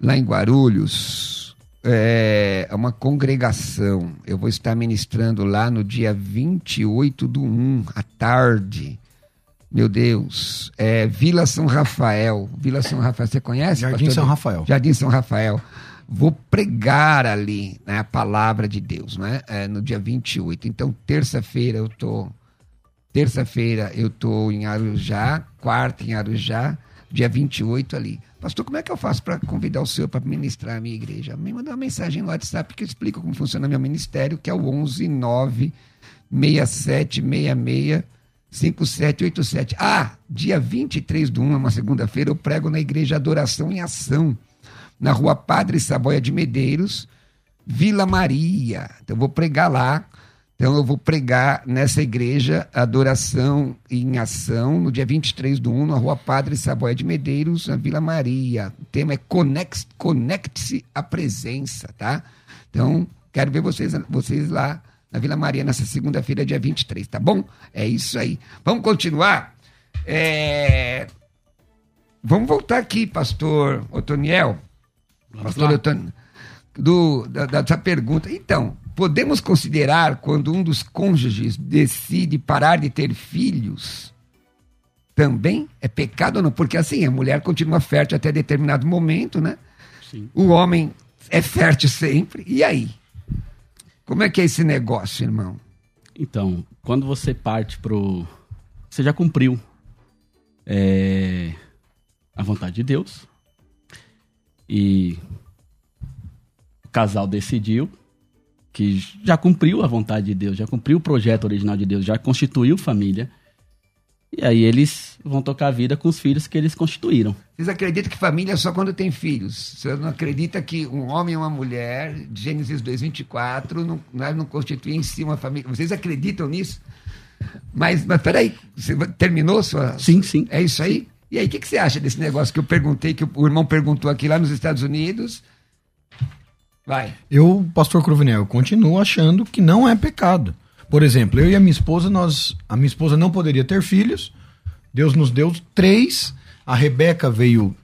lá em Guarulhos. É uma congregação. Eu vou estar ministrando lá no dia 28 do 1, à tarde. Meu Deus, é Vila São Rafael. Vila São Rafael, você conhece? Jardim pastor? São Rafael. Jardim São Rafael. Vou pregar ali né, a palavra de Deus, né? É, no dia 28. Então, terça-feira eu tô Terça-feira eu estou em Arujá, quarta em Arujá, dia 28 ali. Pastor, como é que eu faço para convidar o senhor para ministrar a minha igreja? Me manda uma mensagem no WhatsApp que eu explico como funciona meu ministério, que é o 11 9 6766 5787. Ah, dia 23 do 1, é uma segunda-feira, eu prego na Igreja Adoração em Ação, na rua Padre Saboia de Medeiros, Vila Maria. Então eu vou pregar lá. Então eu vou pregar nessa igreja Adoração em Ação, no dia 23 do 1, na rua Padre Saboia de Medeiros, na Vila Maria. O tema é Conecte-se Conecte à Presença, tá? Então, quero ver vocês, vocês lá na Vila Maria nessa segunda-feira, dia 23, tá bom? É isso aí. Vamos continuar? É... Vamos voltar aqui, pastor Otoniel. Vamos pastor. Otoniel. Do, da, dessa pergunta. Então, podemos considerar quando um dos cônjuges decide parar de ter filhos também é pecado ou não? Porque assim, a mulher continua fértil até determinado momento, né? Sim. O homem é fértil sempre. E aí? Como é que é esse negócio, irmão? Então, quando você parte pro. Você já cumpriu é, a vontade de Deus. E o casal decidiu que já cumpriu a vontade de Deus, já cumpriu o projeto original de Deus, já constituiu família. E aí eles vão tocar a vida com os filhos que eles constituíram. Vocês acreditam que família é só quando tem filhos? Você não acredita que um homem e uma mulher, Gênesis 2,24, não, não, não constituem em si uma família? Vocês acreditam nisso? Mas, mas peraí, você terminou sua. Sim, sim. É isso aí? E aí, o que, que você acha desse negócio que eu perguntei, que o irmão perguntou aqui lá nos Estados Unidos? Vai. Eu, pastor Cruvinel, eu continuo achando que não é pecado. Por exemplo, eu e a minha esposa, nós, a minha esposa não poderia ter filhos. Deus nos deu três. A Rebeca veio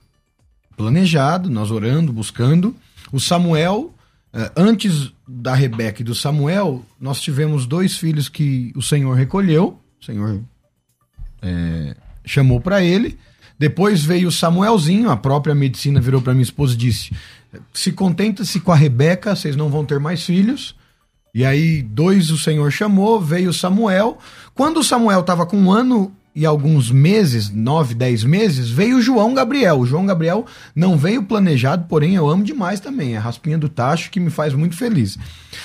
planejado, nós orando, buscando. O Samuel, eh, antes da Rebeca e do Samuel, nós tivemos dois filhos que o Senhor recolheu. O Senhor eh, chamou para ele. Depois veio o Samuelzinho, a própria medicina virou para minha esposa e disse: se contenta-se com a Rebeca, vocês não vão ter mais filhos. E aí, dois o Senhor chamou, veio Samuel. Quando Samuel estava com um ano e alguns meses, nove, dez meses, veio João Gabriel. O João Gabriel não veio planejado, porém eu amo demais também. É a raspinha do tacho que me faz muito feliz.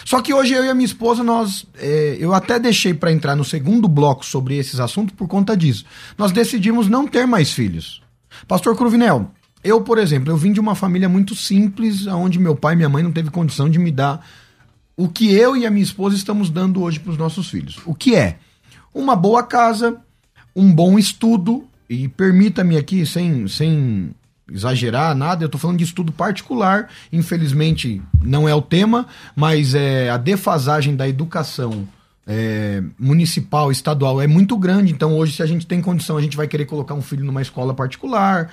Só que hoje eu e a minha esposa, nós. é, eu até deixei para entrar no segundo bloco sobre esses assuntos por conta disso. Nós decidimos não ter mais filhos. Pastor Cruvinel, eu, por exemplo, eu vim de uma família muito simples, onde meu pai e minha mãe não teve condição de me dar o que eu e a minha esposa estamos dando hoje para os nossos filhos. O que é? Uma boa casa, um bom estudo, e permita-me aqui, sem, sem exagerar nada, eu estou falando de estudo particular, infelizmente não é o tema, mas é a defasagem da educação é, municipal, estadual é muito grande. Então, hoje, se a gente tem condição, a gente vai querer colocar um filho numa escola particular,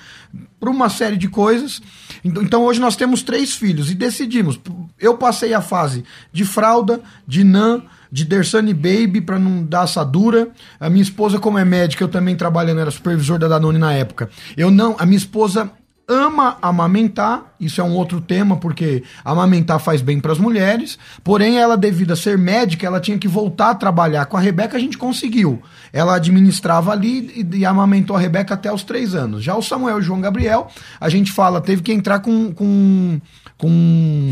por uma série de coisas. Então, então, hoje nós temos três filhos e decidimos. Eu passei a fase de fralda, de NAN, de Dersane Baby para não dar assadura. A minha esposa, como é médica, eu também trabalhando, era supervisor da Danone na época. Eu não, a minha esposa ama amamentar, isso é um outro tema, porque amamentar faz bem para as mulheres, porém ela, devido a ser médica, ela tinha que voltar a trabalhar. Com a Rebeca a gente conseguiu. Ela administrava ali e, e amamentou a Rebeca até os três anos. Já o Samuel e o João Gabriel, a gente fala, teve que entrar com, com, com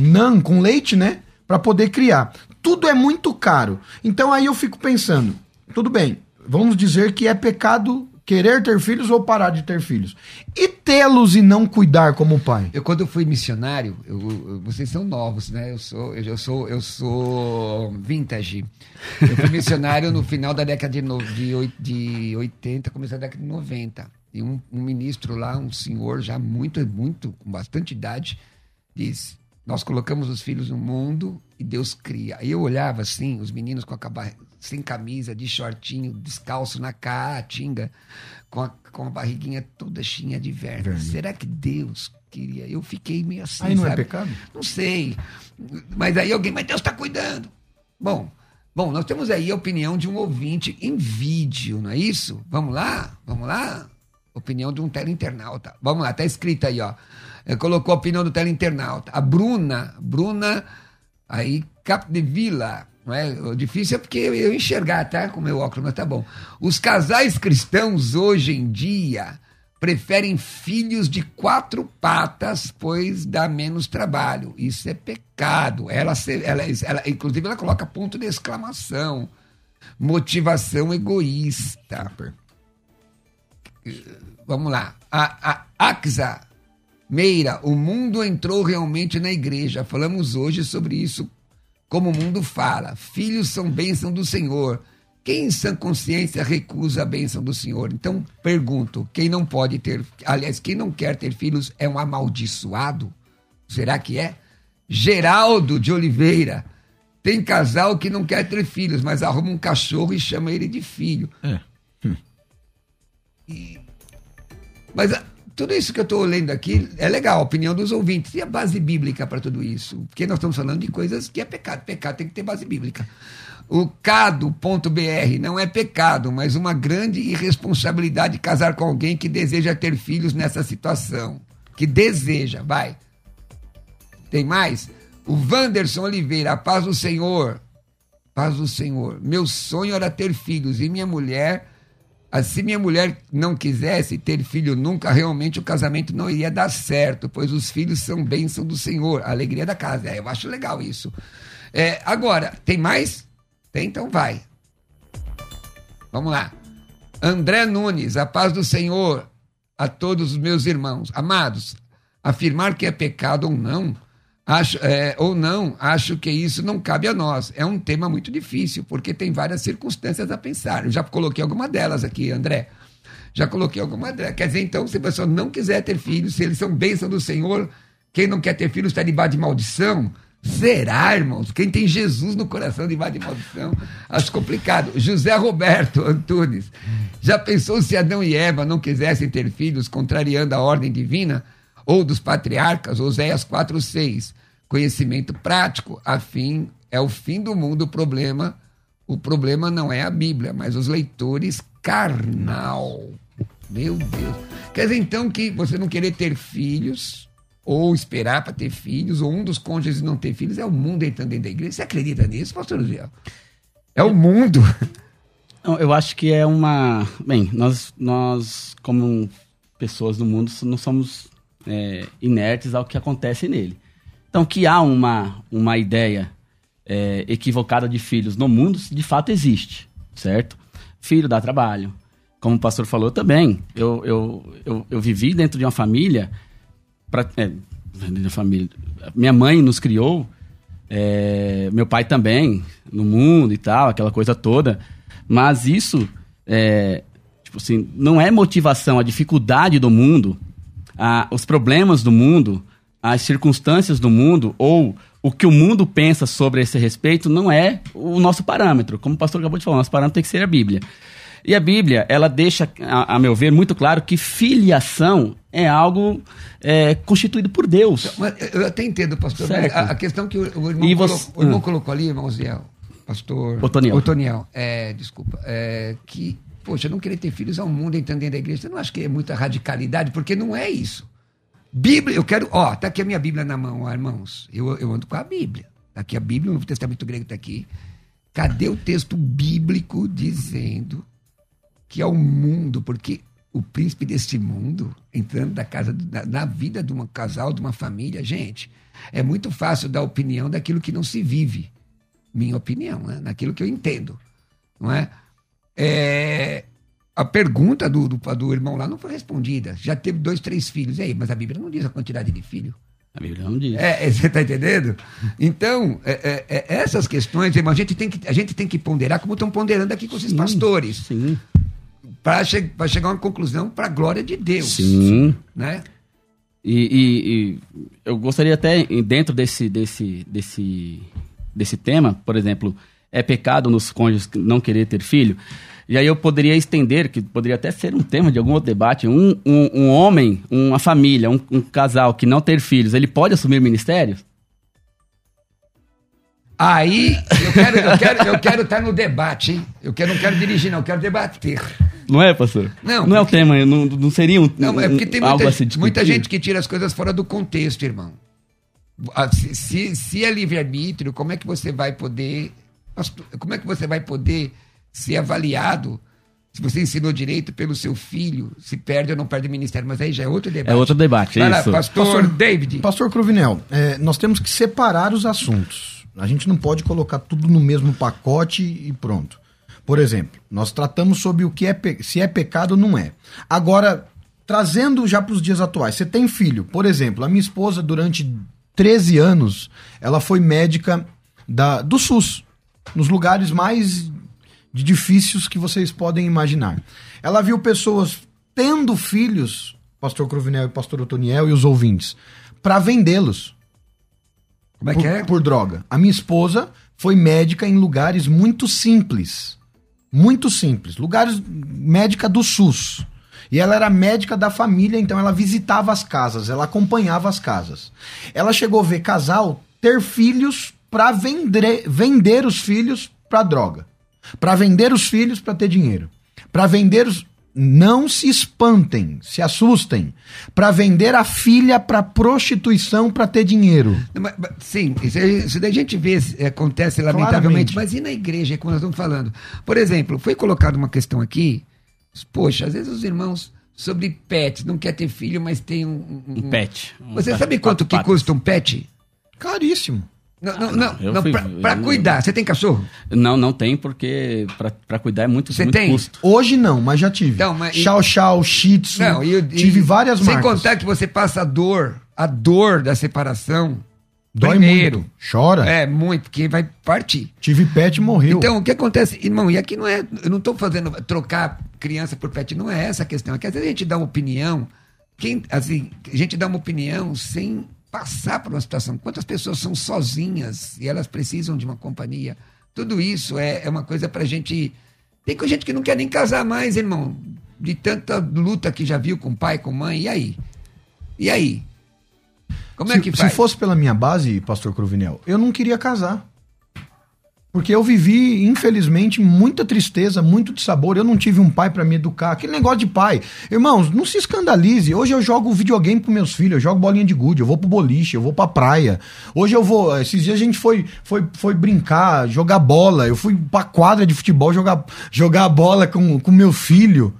nan, com leite, né? Para poder criar. Tudo é muito caro. Então aí eu fico pensando, tudo bem, vamos dizer que é pecado querer ter filhos ou parar de ter filhos. E tê-los e não cuidar como pai. Eu quando eu fui missionário, eu, eu, vocês são novos, né? Eu sou eu, sou eu sou vintage. Eu fui missionário no final da década de, no, de, de 80, começo da década de 90. E um, um ministro lá, um senhor já muito muito com bastante idade, disse: "Nós colocamos os filhos no mundo e Deus cria". Aí eu olhava assim, os meninos com a sem camisa, de shortinho, descalço na caatinga, com a, com a barriguinha toda cheia de verme. verme. Será que Deus queria? Eu fiquei meio assim. Aí não é sabe? é pecado? Não sei. Mas aí alguém, mas Deus está cuidando. Bom, bom, nós temos aí a opinião de um ouvinte em vídeo, não é isso? Vamos lá? Vamos lá? Opinião de um teleinternauta. Vamos lá, tá escrito aí, ó. Colocou a opinião do teleinternauta. A Bruna, Bruna, aí, Capdevila não é? O difícil é porque eu enxergar, tá? Com meu óculos, mas tá bom. Os casais cristãos hoje em dia preferem filhos de quatro patas, pois dá menos trabalho. Isso é pecado. Ela, ela, ela, inclusive, ela coloca ponto de exclamação. Motivação egoísta. Vamos lá. A, a Axa Meira, o mundo entrou realmente na igreja. Falamos hoje sobre isso como o mundo fala, filhos são bênção do Senhor. Quem em sã consciência recusa a bênção do Senhor? Então, pergunto: quem não pode ter, aliás, quem não quer ter filhos é um amaldiçoado? Será que é? Geraldo de Oliveira. Tem casal que não quer ter filhos, mas arruma um cachorro e chama ele de filho. É. Hum. E... Mas tudo isso que eu estou lendo aqui é legal, a opinião dos ouvintes. E a base bíblica para tudo isso? Porque nós estamos falando de coisas que é pecado. Pecado tem que ter base bíblica. O cado.br não é pecado, mas uma grande irresponsabilidade casar com alguém que deseja ter filhos nessa situação. Que deseja, vai. Tem mais? O Wanderson Oliveira, paz do Senhor. Paz do Senhor. Meu sonho era ter filhos e minha mulher se minha mulher não quisesse ter filho nunca, realmente o casamento não iria dar certo, pois os filhos são bênção do Senhor, a alegria da casa. É, eu acho legal isso. É, agora, tem mais? Tem, então vai. Vamos lá. André Nunes, a paz do Senhor a todos os meus irmãos. Amados, afirmar que é pecado ou não Acho, é, ou não, acho que isso não cabe a nós. É um tema muito difícil, porque tem várias circunstâncias a pensar. Eu já coloquei alguma delas aqui, André. Já coloquei alguma delas. Quer dizer, então, se a pessoa não quiser ter filhos, se eles são bênção do Senhor, quem não quer ter filhos está debaixo de maldição? Será, irmãos? Quem tem Jesus no coração debaixo de maldição? Acho complicado. José Roberto Antunes. Já pensou se Adão e Eva não quisessem ter filhos, contrariando a ordem divina? ou dos patriarcas, Oséias 4:6. Conhecimento prático, a fim é o fim do mundo o problema. O problema não é a Bíblia, mas os leitores carnal. Meu Deus. Quer dizer então que você não querer ter filhos ou esperar para ter filhos, ou um dos cônjuges não ter filhos, é o mundo entrando dentro da igreja. Você acredita nisso, pastor Luziel? É o mundo. Eu acho que é uma. Bem, nós, nós como pessoas do mundo, não somos é, inertes ao que acontece nele. Então, que há uma, uma ideia é, equivocada de filhos no mundo, de fato existe, certo? Filho dá trabalho. Como o pastor falou também, eu, eu, eu, eu vivi dentro de uma família, pra, é, família. Minha mãe nos criou, é, meu pai também, no mundo e tal, aquela coisa toda. Mas isso, é, tipo assim, não é motivação, a dificuldade do mundo ah, os problemas do mundo, as circunstâncias do mundo ou o que o mundo pensa sobre esse respeito não é o nosso parâmetro. Como o pastor acabou de falar, nosso parâmetro tem que ser a Bíblia. E a Bíblia, ela deixa, a, a meu ver, muito claro que filiação é algo é, constituído por Deus. Mas eu até entendo, pastor, a, a questão que o, o irmão, E colocou, você- o irmão Hum. colocou ali, irmão Ziel, pastor... Otoniel. Otoniel, é, desculpa, é, que, poxa, não querer ter filhos ao mundo entrando dentro da igreja, você não acha que é muita radicalidade? Porque não é isso. Bíblia, eu quero, ó, tá aqui a minha Bíblia na mão, ó, irmãos, eu, eu ando com a Bíblia, tá aqui a Bíblia, o Novo Testamento grego tá aqui. Cadê o texto bíblico dizendo que é o mundo, porque o príncipe deste mundo, entrando da casa, na, na vida de um casal, de uma família, gente, é muito fácil dar opinião daquilo que não se vive. Minha opinião, né? naquilo que eu entendo. Não é? É, a pergunta do, do, do irmão lá não foi respondida. Já teve dois, três filhos. E aí, mas a Bíblia não diz a quantidade de filho. A Bíblia não diz. É, é, você está entendendo? Então, é, é, é, essas questões, irmão, a gente tem que, a gente tem que ponderar como estão ponderando aqui com esses pastores. Sim. Para che chegar a uma conclusão para a glória de Deus. Sim. Né? E, e- e eu gostaria até, dentro desse, desse, desse, desse tema, por exemplo, é pecado nos cônjuges não querer ter filho? E aí eu poderia estender, que poderia até ser um tema de algum outro debate, um, um, um homem, uma família, um, um casal que não ter filhos, ele pode assumir ministérios? Aí, eu quero eu quero, eu quero estar no debate, hein? Eu quero, não quero dirigir, não, eu quero debater. Não é, pastor? Não, Não é o tema, não, não seria um, Não, é porque tem muita, muita gente que tira as coisas fora do contexto, irmão. Ah, Se, se, se é livre-arbítrio, como é que você vai poder. Como é que você vai poder ser avaliado se você ensinou direito pelo seu filho, se perde ou não perde o ministério? Mas aí já é outro debate. É outro debate, é lá, isso. pastor, David. Pastor Cruvinel, é, nós temos que separar os assuntos. A gente não pode colocar tudo no mesmo pacote e pronto. Por exemplo, nós tratamos sobre o que é se é pecado ou não é. Agora, trazendo já para os dias atuais, você tem filho. Por exemplo, a minha esposa, durante 13 anos, ela foi médica da, do SUS, nos lugares mais de difíceis que vocês podem imaginar. Ela viu pessoas tendo filhos, pastor Cruvinel e pastor Otoniel e os ouvintes, para vendê-los Como é por, que é? por droga. A minha esposa foi médica em lugares muito simples. Muito simples. Lugares médica do SUS. E ela era médica da família, então ela visitava as casas, ela acompanhava as casas. Ela chegou a ver casal ter filhos para vender, vender os filhos para droga. Para vender os filhos para ter dinheiro. Para vender os não se espantem, se assustem. Para vender a filha para prostituição para ter dinheiro. Sim, isso, aí- isso daí a gente vê, é, acontece lamentavelmente, Claramente. mas e na igreja, como nós estamos falando? Por exemplo, foi colocada uma questão aqui, poxa, às vezes os irmãos sobre pets, não quer ter filho, mas tem um... Um pet. Um Você sabe quanto que patas. custa um pet? Caríssimo. Não, não, Ah, não, não, eu não, fui- pra, pra eu- cuidar. Você tem cachorro? Não, não tem, porque pra, pra cuidar é muito, Você muito tem? custo. Hoje não, mas já tive. Então, mas- Chow Chow, Shih Tzu. Não, e, e- tive várias Sem marcas. contar que você passa a dor, a dor da separação. Dói primeiro. muito. Chora. É, muito, porque vai partir. Tive pet e morreu. Então, o que acontece, irmão, e aqui não é. Eu não estou fazendo trocar criança por pet, não é essa a questão. É que às vezes a gente dá uma opinião, quem, assim, a gente dá uma opinião sem passar por uma situação. Quantas pessoas são sozinhas e elas precisam de uma companhia? Tudo isso é, é uma coisa pra gente. Tem gente que não quer nem casar mais, irmão. De tanta luta que já viu com pai, com mãe. E aí? E aí? Como se, é que se faz? fosse pela minha base, pastor Cruvinel, eu não queria casar. Porque eu vivi, infelizmente, muita tristeza, muito dissabor. Eu não tive um pai pra me educar. Aquele negócio de pai. Irmãos, não se escandalize. Hoje eu jogo videogame pros meus filhos, eu jogo bolinha de gude, eu vou pro boliche, eu vou pra praia. Hoje eu vou. Esses dias a gente foi, foi, foi brincar, jogar bola. Eu fui pra quadra de futebol jogar, jogar bola com, com meu filho.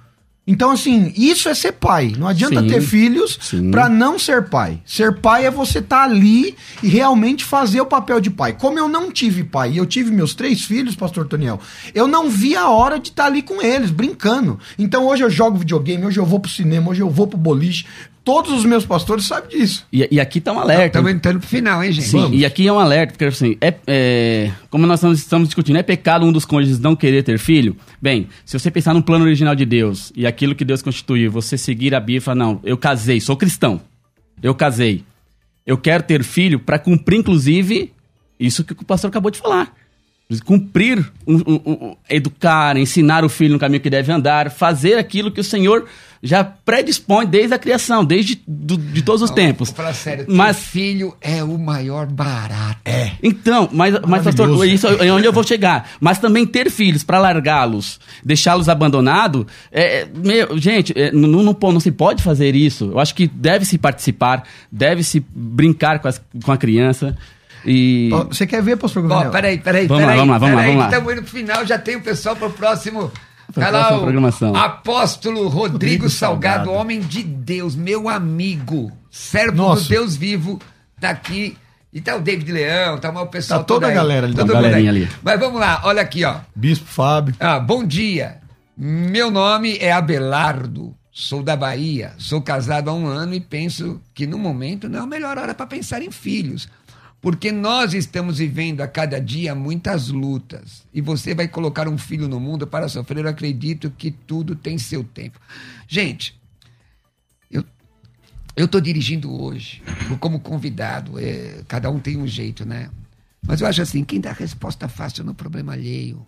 Então, assim, isso é ser pai. Não adianta Sim, ter filhos pra não ser pai. Ser pai é você estar ali e realmente fazer o papel de pai. Como eu não tive pai e eu tive meus três filhos, pastor Toniel, eu não vi a hora de estar ali com eles, brincando. Então hoje eu jogo videogame, hoje eu vou pro cinema, hoje eu vou pro boliche. Todos os meus pastores sabem disso. E, e aqui tá um alerta. Estamos entrando pro final, hein, gente? Sim, e aqui é um alerta, porque assim, é, é- como nós estamos, estamos discutindo, é pecado um dos cônjuges não querer ter filho? Bem, se você pensar no plano original de Deus e aquilo que Deus constituiu, você seguir a Bíblia e falar, não, eu casei, sou cristão, eu casei. Eu quero ter filho para cumprir, inclusive, isso que o pastor acabou de falar. Cumprir, um, um, um, educar, ensinar o filho no caminho que deve andar, fazer aquilo que o Senhor já predispõe desde a criação, desde do, de todos os Não, tempos. Vou falar sério, Mas- filho é o maior barato. É. Então, mas, mas pastor, isso é onde eu vou chegar. Mas também ter filhos para largá-los, deixá-los abandonados, é, é, meu, gente, é, não, não, não se pode fazer isso. Eu acho que deve-se participar, deve-se brincar com, as- com a criança. E. Você quer ver, pastor Ó, Gouveia? peraí, peraí, Vamos lá, peraí. vamos lá, vamos lá, peraí, vamos lá. Estamos indo pro final, já tem o pessoal pro próximo. Pra Vai lá, próxima o programação. Apóstolo Rodrigo, Rodrigo Salgado, Salgado. homem de Deus, meu amigo, servo Nossa. do Deus vivo, tá aqui. E tá o David Leão, tá o pessoal Tá toda a galera ali, tá a mundo galerinha ali. Mas vamos lá, olha aqui, ó. Bispo Fábio. Ah, bom dia. Meu nome é Abelardo. Sou da Bahia. Sou casado há um ano e penso que no momento não é a melhor hora para pensar em filhos. Porque nós estamos vivendo a cada dia muitas lutas. E você vai colocar um filho no mundo para sofrer. Eu acredito que tudo tem seu tempo. Gente, eu estou dirigindo hoje, como convidado. é, cada um tem um jeito, né? Mas eu acho assim: quem dá resposta fácil no problema alheio,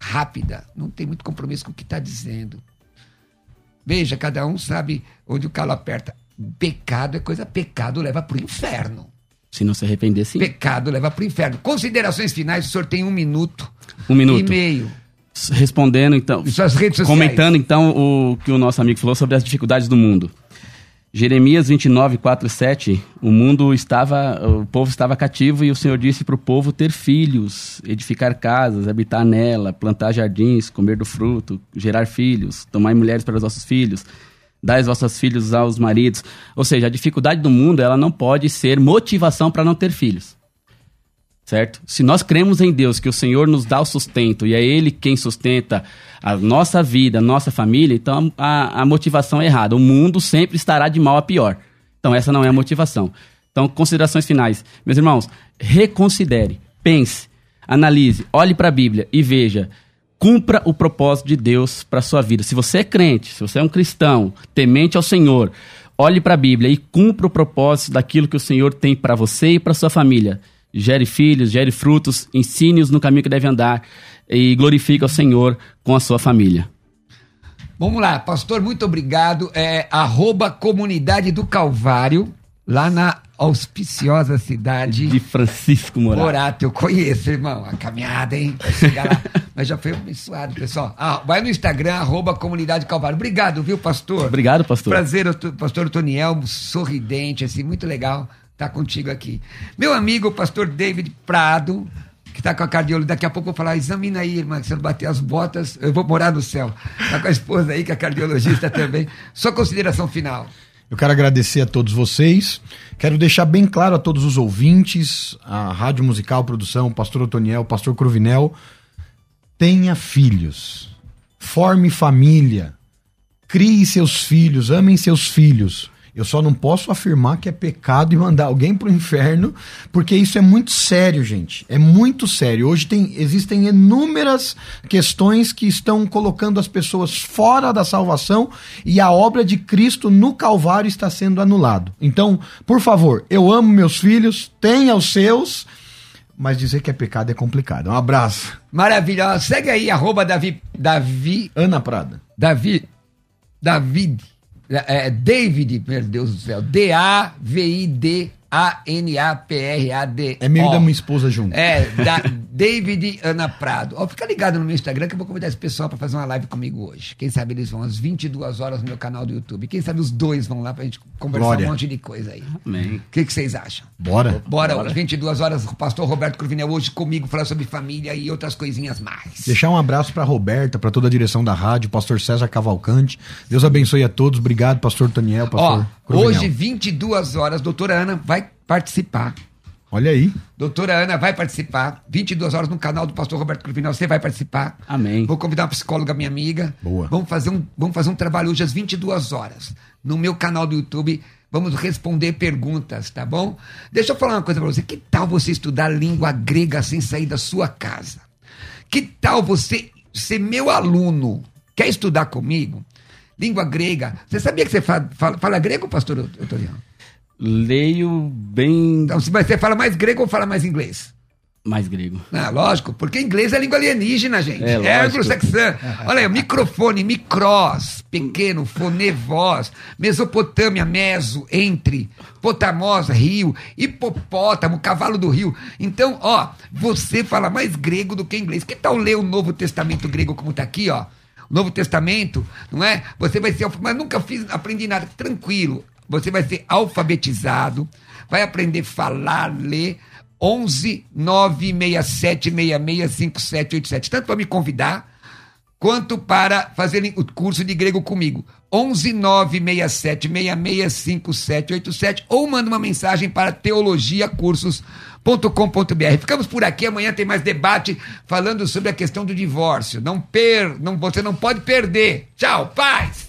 rápida, não tem muito compromisso com o que está dizendo. Veja, cada um sabe onde o calo aperta. Pecado é coisa, pecado leva para o inferno. Se não se arrepender, sim. Pecado leva para o inferno. Considerações finais, o senhor tem um minuto Um minuto. e meio. Respondendo, então. E suas redes sociais. Comentando, então, o que o nosso amigo falou sobre as dificuldades do mundo. Jeremias 29, 4 e 7, o mundo estava, o povo estava cativo e o Senhor disse para o povo ter filhos, edificar casas, habitar nela, plantar jardins, comer do fruto, gerar filhos, tomar mulheres para os vossos filhos, dar os vossos filhos aos maridos. Ou seja, a dificuldade do mundo, ela não pode ser motivação para não ter filhos. Certo? Se nós cremos em Deus, que o Senhor nos dá o sustento e é Ele quem sustenta a nossa vida, a nossa família, então a, a motivação é errada. O mundo sempre estará de mal a pior. Então essa não é a motivação. Então, considerações finais. Meus irmãos, reconsidere, pense, analise, olhe para a Bíblia e veja. Cumpra o propósito de Deus para sua vida. Se você é crente, se você é um cristão, temente ao Senhor, olhe para a Bíblia e cumpra o propósito daquilo que o Senhor tem para você e para sua família. Gere filhos, gere frutos, ensine-os no caminho que deve andar e glorifique ao Senhor com a sua família. Vamos lá, pastor, muito obrigado. É arroba comunidade do Calvário, lá na auspiciosa cidade De Francisco Morato. Morato. Eu conheço, irmão. A caminhada, hein? Vai chegar lá. Mas já foi abençoado, pessoal. Ah, vai no Instagram, arroba comunidade Calvário. Obrigado, viu, pastor? Obrigado, pastor. Prazer, pastor Toniel, sorridente, assim, muito legal estar contigo aqui. Meu amigo, o pastor David Prado, que está com a cardiologista, daqui a pouco eu vou falar, examina aí, irmã, que se eu não bater as botas, eu vou morar no céu. Está com a esposa aí, que é cardiologista também. Sua consideração final. Eu quero agradecer a todos vocês. Quero deixar bem claro a todos os ouvintes, a Rádio Musical Produção, Pastor Otoniel, Pastor Cruvinel. Tenha filhos. Forme família. Crie seus filhos, amem seus filhos. Eu só não posso afirmar que é pecado e mandar alguém pro inferno, porque isso é muito sério, gente. É muito sério. Hoje tem, existem inúmeras questões que estão colocando as pessoas fora da salvação e a obra de Cristo no Calvário está sendo anulado. Então, por favor, eu amo meus filhos, tenha os seus, mas dizer que é pecado é complicado. Um abraço. Maravilhosa. Segue aí, arroba Davi, Davi, Ana Prada. Davi, David, é, é, David, meu Deus do céu, D-A-V-I-D-A-N-A-P-R-A-D. É meio da minha esposa junto. É, da David Ana Prado. Ó, fica ligado no meu Instagram que eu vou convidar esse pessoal para fazer uma live comigo hoje. Quem sabe eles vão às 22 horas no meu canal do YouTube. Quem sabe os dois vão lá pra gente conversar Glória. um monte de coisa aí. O Amém. que, que vocês acham? Bora. Bora, às 22 horas, o pastor Roberto Cruvinel hoje comigo falar sobre família e outras coisinhas mais. Deixar um abraço para Roberta, para toda a direção da rádio, pastor César Cavalcante. Deus abençoe a todos. Obrigado, pastor Toniel, pastor Ó, Cruvinel. hoje, 22 horas, doutora Ana vai participar. Olha aí. Doutora Ana vai participar, 22 horas no canal do pastor Roberto Cruvinel, você vai participar. Amém. Vou convidar uma psicóloga, minha amiga. Boa. Vamos fazer um, vamos fazer um trabalho hoje às 22 horas, no meu canal do YouTube. Vamos responder perguntas, tá bom? Deixa eu falar uma coisa pra você. Que tal você estudar língua grega sem sair da sua casa? Que tal você ser meu aluno? Quer estudar comigo? Língua grega. Você sabia que você fala, fala, fala grego, pastor Otoriano? Leio bem. Então, se você fala mais grego ou fala mais inglês? Mais grego. Ah, lógico, porque inglês é língua alienígena, gente. É, É, lógico. anglo-saxã. Olha aí, microfone, micros, pequeno, fone, voz, Mesopotâmia, meso, entre, potamos, rio, hipopótamo, cavalo do rio. Então, ó, você fala mais grego do que inglês. Que tal ler o Novo Testamento grego como tá aqui, ó? O Novo Testamento, não é? Você vai ser, mas nunca fiz, aprendi nada. Tranquilo. Você vai ser alfabetizado, vai aprender a falar, ler. 11 967 66 5787. Tanto para me convidar, quanto para fazerem o curso de grego comigo. 11 967 66 5787 ou manda uma mensagem para teologiacursos.com.br. Ficamos por aqui, amanhã tem mais debate falando sobre a questão do divórcio. Não per, não, você não pode perder. Tchau, paz.